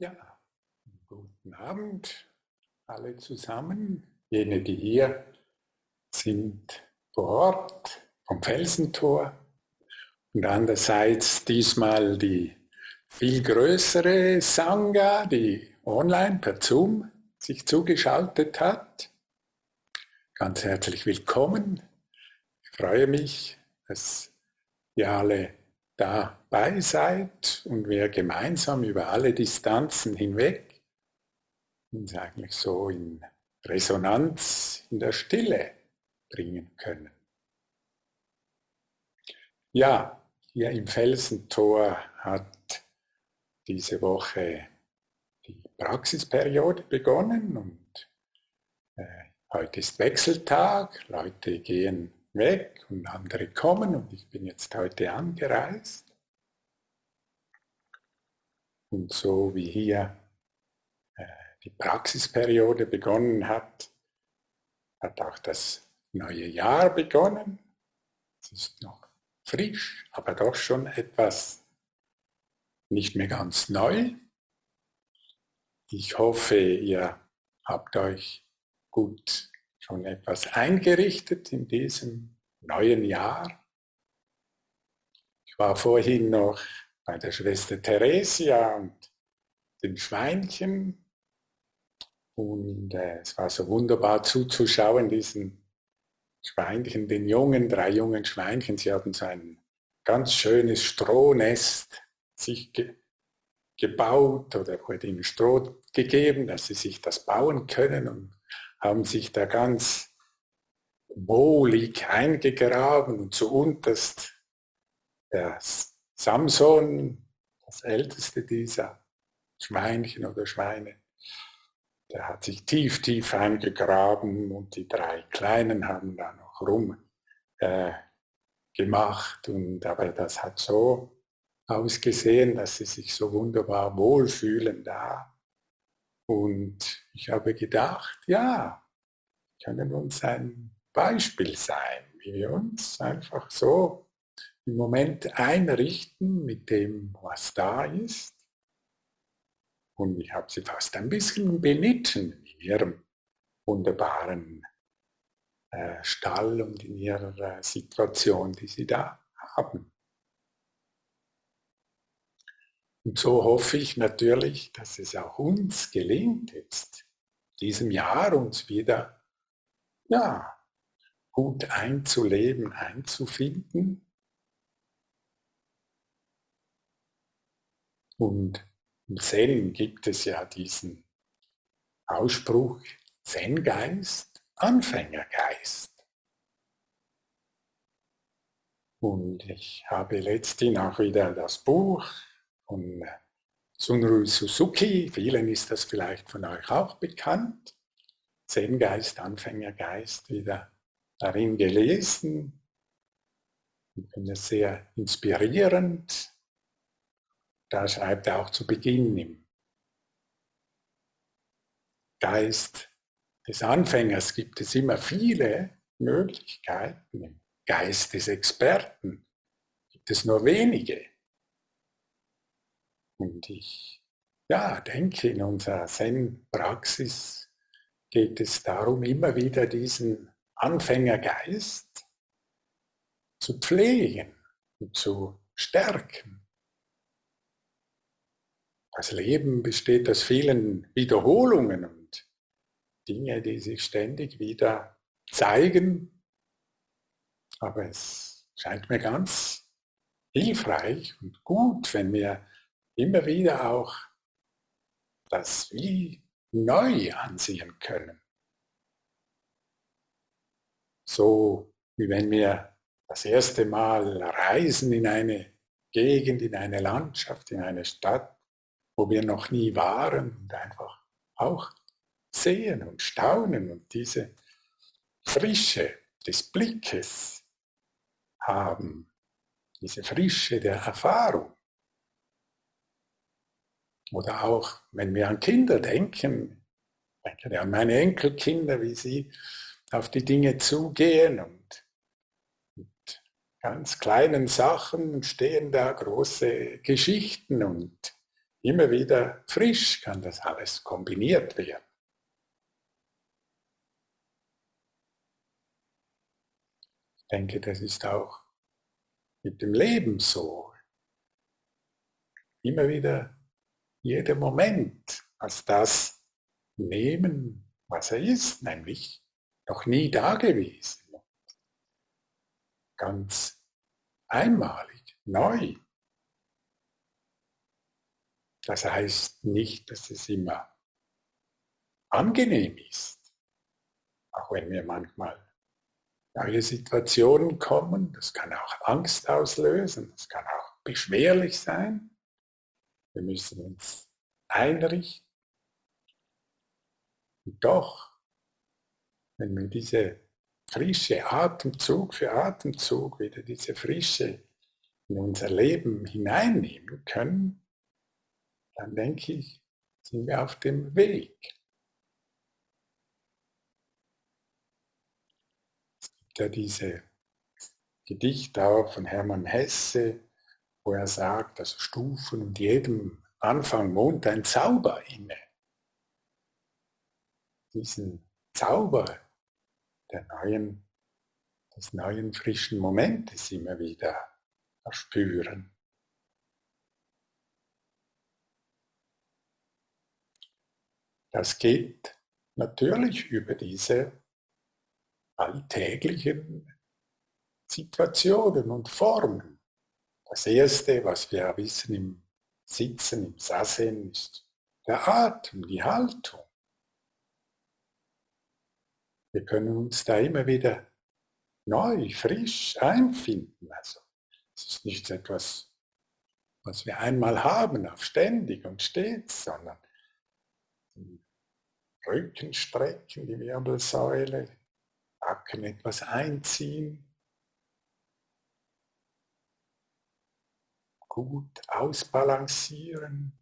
Ja, guten Abend alle zusammen. Jene, die hier sind vor Ort vom Felsentor und andererseits diesmal die viel größere Sangha, die online per Zoom sich zugeschaltet hat. Ganz herzlich willkommen. Ich freue mich, dass ihr alle dabei seid und wir gemeinsam über alle Distanzen hinweg uns eigentlich so in Resonanz in der Stille bringen können. Ja, hier im Felsentor hat diese Woche die Praxisperiode begonnen und äh, heute ist Wechseltag, Leute gehen weg und andere kommen und ich bin jetzt heute angereist. Und so wie hier äh, die Praxisperiode begonnen hat, hat auch das neue Jahr begonnen. Es ist noch frisch, aber doch schon etwas nicht mehr ganz neu. Ich hoffe, ihr habt euch gut schon etwas eingerichtet in diesem neuen Jahr. Ich war vorhin noch bei der Schwester Theresia und den Schweinchen und äh, es war so wunderbar zuzuschauen, diesen Schweinchen, den jungen, drei jungen Schweinchen. Sie hatten so ein ganz schönes Strohnest sich ge gebaut oder wurde ihnen Stroh gegeben, dass sie sich das bauen können und haben sich da ganz wohlig eingegraben und zu unterst der Samson, das älteste dieser Schweinchen oder Schweine, der hat sich tief, tief eingegraben und die drei Kleinen haben da noch rum äh, gemacht. Und, aber das hat so ausgesehen, dass sie sich so wunderbar wohlfühlen da. Und ich habe gedacht, ja, können uns ein Beispiel sein, wie wir uns einfach so im Moment einrichten mit dem, was da ist. Und ich habe sie fast ein bisschen benitten in ihrem wunderbaren äh, Stall und in ihrer äh, Situation, die sie da haben. Und so hoffe ich natürlich, dass es auch uns gelingt, jetzt diesem Jahr uns wieder ja, gut einzuleben, einzufinden. Und im Zen gibt es ja diesen Ausspruch, Zen-Geist, Anfängergeist. Und ich habe letztens auch wieder das Buch von Sunru Suzuki, vielen ist das vielleicht von euch auch bekannt, Zen-Geist, Anfängergeist, wieder darin gelesen. Ich finde es sehr inspirierend. Da schreibt er auch zu Beginn im Geist des Anfängers gibt es immer viele Möglichkeiten. Im Geist des Experten gibt es nur wenige. Und ich ja, denke, in unserer Zen-Praxis geht es darum, immer wieder diesen Anfängergeist zu pflegen und zu stärken. Das Leben besteht aus vielen Wiederholungen und Dinge, die sich ständig wieder zeigen. Aber es scheint mir ganz hilfreich und gut, wenn wir immer wieder auch das wie neu ansehen können. So wie wenn wir das erste Mal reisen in eine Gegend, in eine Landschaft, in eine Stadt, wo wir noch nie waren und einfach auch sehen und staunen und diese Frische des Blickes haben, diese Frische der Erfahrung. Oder auch, wenn wir an Kinder denken, denke an meine Enkelkinder, wie sie auf die Dinge zugehen und mit ganz kleinen Sachen stehen da große Geschichten und immer wieder frisch kann das alles kombiniert werden. Ich denke, das ist auch mit dem Leben so. Immer wieder jeder Moment als das nehmen, was er ist, nämlich noch nie dagewesen. Ganz einmalig, neu. Das heißt nicht, dass es immer angenehm ist, auch wenn wir manchmal neue Situationen kommen. Das kann auch Angst auslösen, das kann auch beschwerlich sein. Wir müssen uns einrichten. Und doch, wenn wir diese frische Atemzug für Atemzug wieder diese Frische in unser Leben hineinnehmen können, dann denke ich, sind wir auf dem Weg. Es gibt ja diese Gedichte auch von Hermann Hesse, wo er sagt, dass Stufen und jedem Anfang wohnt ein Zauber inne. Diesen Zauber der neuen, des neuen frischen Momentes immer wieder erspüren. Das geht natürlich über diese alltäglichen Situationen und Formen. Das Erste, was wir wissen im Sitzen, im Sassen, ist der Atem, die Haltung. Wir können uns da immer wieder neu, frisch einfinden. Also es ist nicht etwas, was wir einmal haben, auf ständig und stets, sondern Rücken strecken, die Wirbelsäule, Backen etwas einziehen, gut ausbalancieren,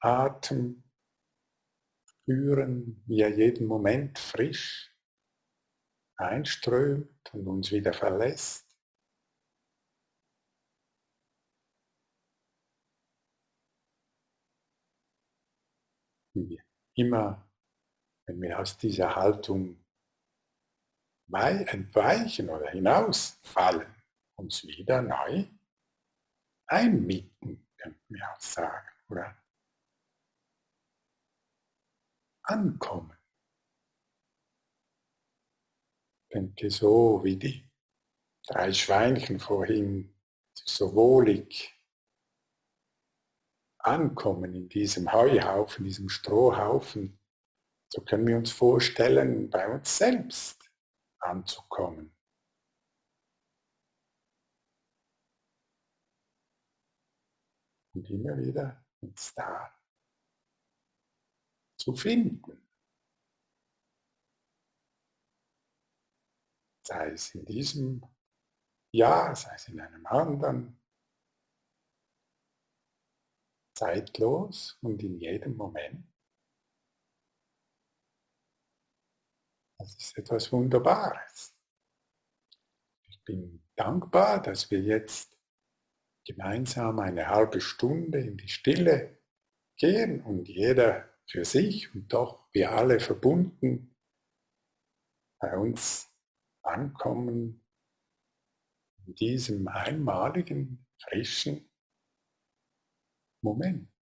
Atem spüren, wie er jeden Moment frisch einströmt und uns wieder verlässt. immer, wenn wir aus dieser Haltung entweichen oder hinausfallen, uns wieder neu einmieten, könnten wir auch sagen, oder ankommen. Denke so wie die drei Schweinchen vorhin so wohlig ankommen in diesem Heuhaufen, diesem Strohhaufen, so können wir uns vorstellen, bei uns selbst anzukommen. Und immer wieder uns da zu finden. Sei es in diesem Jahr, sei es in einem anderen, zeitlos und in jedem Moment. Das ist etwas Wunderbares. Ich bin dankbar, dass wir jetzt gemeinsam eine halbe Stunde in die Stille gehen und jeder für sich und doch wir alle verbunden bei uns ankommen in diesem einmaligen, frischen Moment.